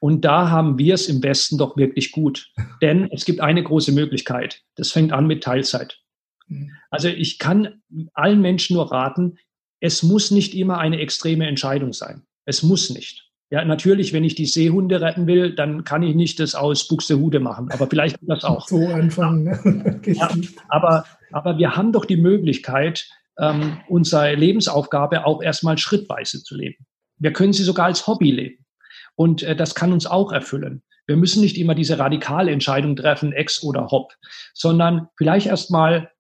Und da haben wir es im Westen doch wirklich gut. Denn es gibt eine große Möglichkeit. Das fängt an mit Teilzeit. Mhm. Also ich kann allen Menschen nur raten, es muss nicht immer eine extreme Entscheidung sein. Es muss nicht. Ja, natürlich, wenn ich die Seehunde retten will, dann kann ich nicht das aus Buxtehude machen. Aber vielleicht das auch. So anfangen. Ne? ja, aber, aber wir haben doch die Möglichkeit, ähm, unsere Lebensaufgabe auch erstmal schrittweise zu leben. Wir können sie sogar als Hobby leben. Und äh, das kann uns auch erfüllen. Wir müssen nicht immer diese radikale Entscheidung treffen, Ex oder Hop, sondern vielleicht erstmal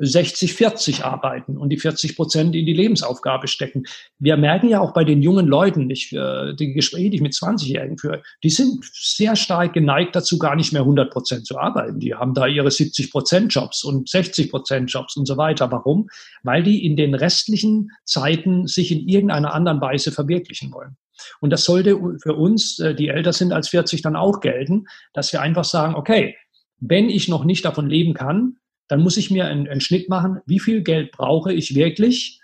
60-40 arbeiten und die 40 Prozent in die Lebensaufgabe stecken. Wir merken ja auch bei den jungen Leuten, ich, äh, die Gespräche, die ich mit 20-Jährigen führe, die sind sehr stark geneigt dazu, gar nicht mehr 100 Prozent zu arbeiten. Die haben da ihre 70 Prozent Jobs und 60 Prozent Jobs und so weiter. Warum? Weil die in den restlichen Zeiten sich in irgendeiner anderen Weise verwirklichen wollen. Und das sollte für uns, äh, die älter sind als 40, dann auch gelten, dass wir einfach sagen, okay, wenn ich noch nicht davon leben kann, dann muss ich mir einen, einen Schnitt machen, wie viel Geld brauche ich wirklich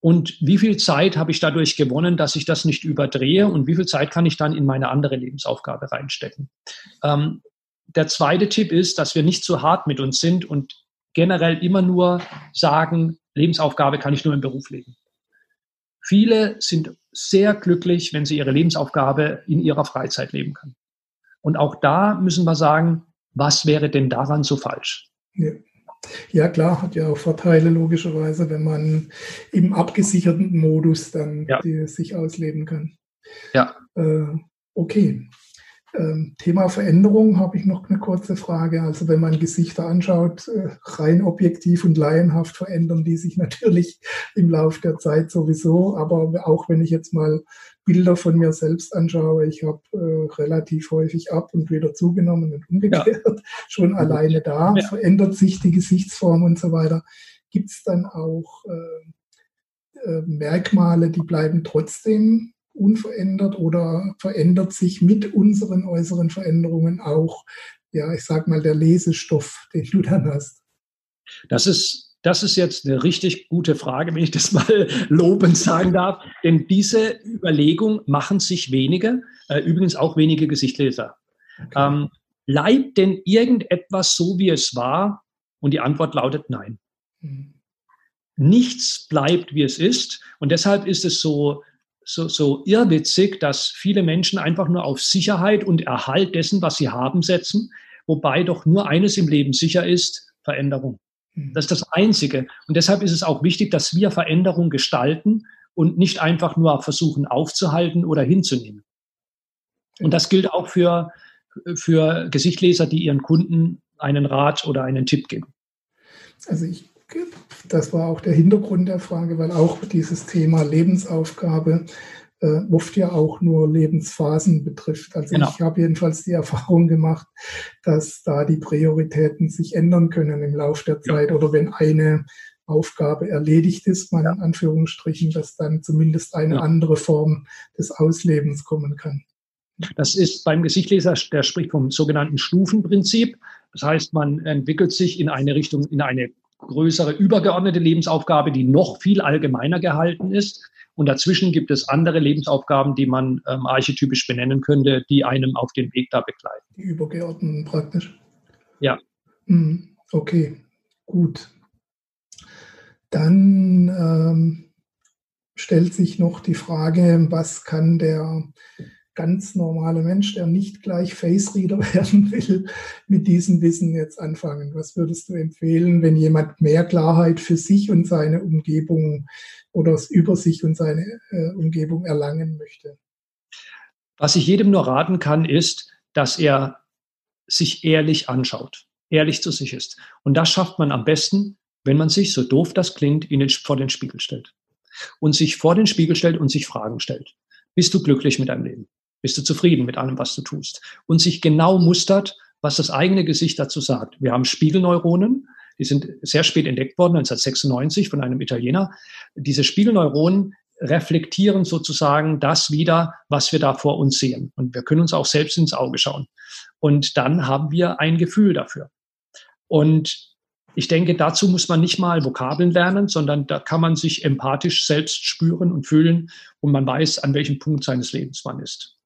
und wie viel Zeit habe ich dadurch gewonnen, dass ich das nicht überdrehe und wie viel Zeit kann ich dann in meine andere Lebensaufgabe reinstecken. Ähm, der zweite Tipp ist, dass wir nicht zu hart mit uns sind und generell immer nur sagen, Lebensaufgabe kann ich nur im Beruf leben. Viele sind sehr glücklich, wenn sie ihre Lebensaufgabe in ihrer Freizeit leben können. Und auch da müssen wir sagen, was wäre denn daran so falsch? Ja. ja. klar, hat ja auch Vorteile logischerweise, wenn man im abgesicherten Modus dann ja. die, sich ausleben kann. Ja. Äh, okay. Ähm, Thema Veränderung habe ich noch eine kurze Frage. Also wenn man Gesichter anschaut, äh, rein objektiv und laienhaft verändern die sich natürlich im Laufe der Zeit sowieso. Aber auch wenn ich jetzt mal Bilder von mir selbst anschaue, ich habe äh, relativ häufig ab und wieder zugenommen und umgekehrt. Ja. Schon alleine da ja. verändert sich die Gesichtsform und so weiter. Gibt es dann auch äh, äh, Merkmale, die bleiben trotzdem unverändert oder verändert sich mit unseren äußeren Veränderungen auch, ja, ich sag mal, der Lesestoff, den du dann hast? Das ist, das ist jetzt eine richtig gute Frage, wenn ich das mal lobend sagen darf. Denn diese Überlegung machen sich wenige, äh, übrigens auch wenige Gesichtleser. Okay. Ähm, bleibt denn irgendetwas so, wie es war? Und die Antwort lautet nein. Mhm. Nichts bleibt, wie es ist. Und deshalb ist es so so, so irrwitzig, dass viele Menschen einfach nur auf Sicherheit und Erhalt dessen, was sie haben, setzen, wobei doch nur eines im Leben sicher ist, Veränderung. Das ist das Einzige. Und deshalb ist es auch wichtig, dass wir Veränderung gestalten und nicht einfach nur versuchen aufzuhalten oder hinzunehmen. Und das gilt auch für, für Gesichtleser, die ihren Kunden einen Rat oder einen Tipp geben. Also ich das war auch der Hintergrund der Frage, weil auch dieses Thema Lebensaufgabe äh, oft ja auch nur Lebensphasen betrifft. Also genau. ich habe jedenfalls die Erfahrung gemacht, dass da die Prioritäten sich ändern können im Laufe der Zeit ja. oder wenn eine Aufgabe erledigt ist, mal in Anführungsstrichen, dass dann zumindest eine ja. andere Form des Auslebens kommen kann. Das ist beim Gesichtleser, der spricht vom sogenannten Stufenprinzip. Das heißt, man entwickelt sich in eine Richtung, in eine größere übergeordnete Lebensaufgabe, die noch viel allgemeiner gehalten ist. Und dazwischen gibt es andere Lebensaufgaben, die man ähm, archetypisch benennen könnte, die einem auf den Weg da begleiten. Die übergeordneten praktisch. Ja. Hm, okay, gut. Dann ähm, stellt sich noch die Frage, was kann der ganz normale Mensch, der nicht gleich Face Reader werden will, mit diesem Wissen jetzt anfangen? Was würdest du empfehlen, wenn jemand mehr Klarheit für sich und seine Umgebung oder über sich und seine äh, Umgebung erlangen möchte? Was ich jedem nur raten kann, ist, dass er sich ehrlich anschaut, ehrlich zu sich ist. Und das schafft man am besten, wenn man sich, so doof das klingt, in den, vor den Spiegel stellt. Und sich vor den Spiegel stellt und sich Fragen stellt. Bist du glücklich mit deinem Leben? Bist du zufrieden mit allem, was du tust? Und sich genau mustert, was das eigene Gesicht dazu sagt. Wir haben Spiegelneuronen, die sind sehr spät entdeckt worden, 1996 von einem Italiener. Diese Spiegelneuronen reflektieren sozusagen das wieder, was wir da vor uns sehen. Und wir können uns auch selbst ins Auge schauen. Und dann haben wir ein Gefühl dafür. Und ich denke, dazu muss man nicht mal Vokabeln lernen, sondern da kann man sich empathisch selbst spüren und fühlen und man weiß, an welchem Punkt seines Lebens man ist.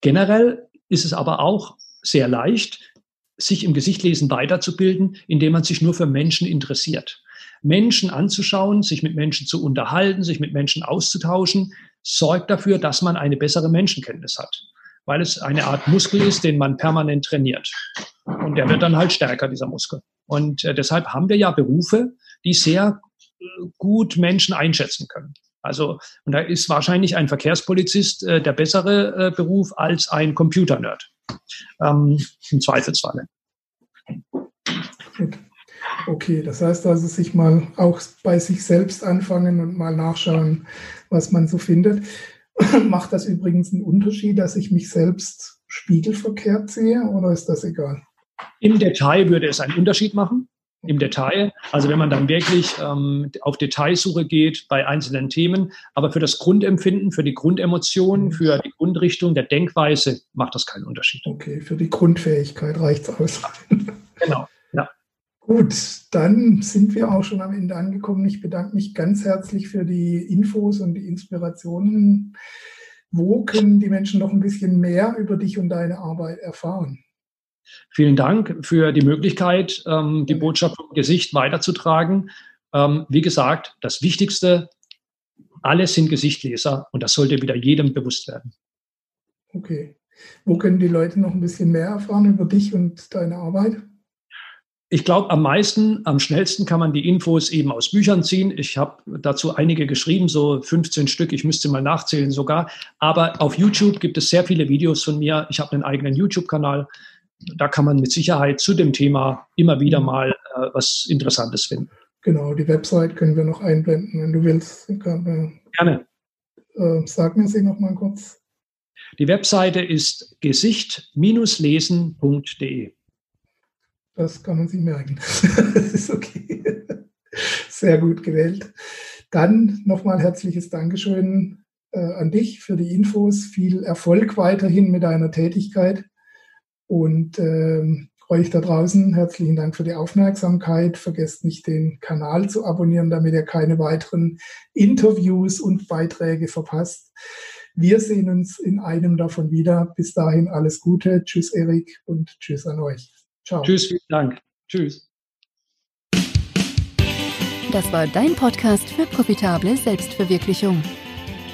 Generell ist es aber auch sehr leicht, sich im Gesichtlesen weiterzubilden, indem man sich nur für Menschen interessiert. Menschen anzuschauen, sich mit Menschen zu unterhalten, sich mit Menschen auszutauschen, sorgt dafür, dass man eine bessere Menschenkenntnis hat, weil es eine Art Muskel ist, den man permanent trainiert. Und der wird dann halt stärker, dieser Muskel. Und äh, deshalb haben wir ja Berufe, die sehr äh, gut Menschen einschätzen können. Also, und da ist wahrscheinlich ein Verkehrspolizist äh, der bessere äh, Beruf als ein Computernerd. Ähm, Im Zweifelsfalle. Gut. Okay, das heißt also, sich mal auch bei sich selbst anfangen und mal nachschauen, was man so findet. Macht das übrigens einen Unterschied, dass ich mich selbst spiegelverkehrt sehe oder ist das egal? Im Detail würde es einen Unterschied machen. Im Detail. Also wenn man dann wirklich ähm, auf Detailsuche geht bei einzelnen Themen. Aber für das Grundempfinden, für die Grundemotionen, mhm. für die Grundrichtung der Denkweise macht das keinen Unterschied. Okay, für die Grundfähigkeit reicht es aus. Genau. Ja. Gut, dann sind wir auch schon am Ende angekommen. Ich bedanke mich ganz herzlich für die Infos und die Inspirationen. Wo können die Menschen noch ein bisschen mehr über dich und deine Arbeit erfahren? Vielen Dank für die Möglichkeit, ähm, die Botschaft vom Gesicht weiterzutragen. Ähm, wie gesagt, das Wichtigste, alle sind Gesichtleser und das sollte wieder jedem bewusst werden. Okay. Wo können die Leute noch ein bisschen mehr erfahren über dich und deine Arbeit? Ich glaube, am meisten, am schnellsten kann man die Infos eben aus Büchern ziehen. Ich habe dazu einige geschrieben, so 15 Stück, ich müsste mal nachzählen sogar. Aber auf YouTube gibt es sehr viele Videos von mir. Ich habe einen eigenen YouTube-Kanal da kann man mit Sicherheit zu dem Thema immer wieder mhm. mal äh, was Interessantes finden. Genau, die Website können wir noch einblenden, wenn du willst. Äh, Gerne. Äh, sag mir sie noch mal kurz. Die Webseite ist gesicht-lesen.de. Das kann man sich merken. das ist okay. Sehr gut gewählt. Dann nochmal herzliches Dankeschön äh, an dich für die Infos. Viel Erfolg weiterhin mit deiner Tätigkeit. Und ähm, euch da draußen herzlichen Dank für die Aufmerksamkeit. Vergesst nicht, den Kanal zu abonnieren, damit ihr keine weiteren Interviews und Beiträge verpasst. Wir sehen uns in einem davon wieder. Bis dahin alles Gute. Tschüss, Erik, und tschüss an euch. Ciao. Tschüss, vielen Dank. Tschüss. Das war dein Podcast für profitable Selbstverwirklichung.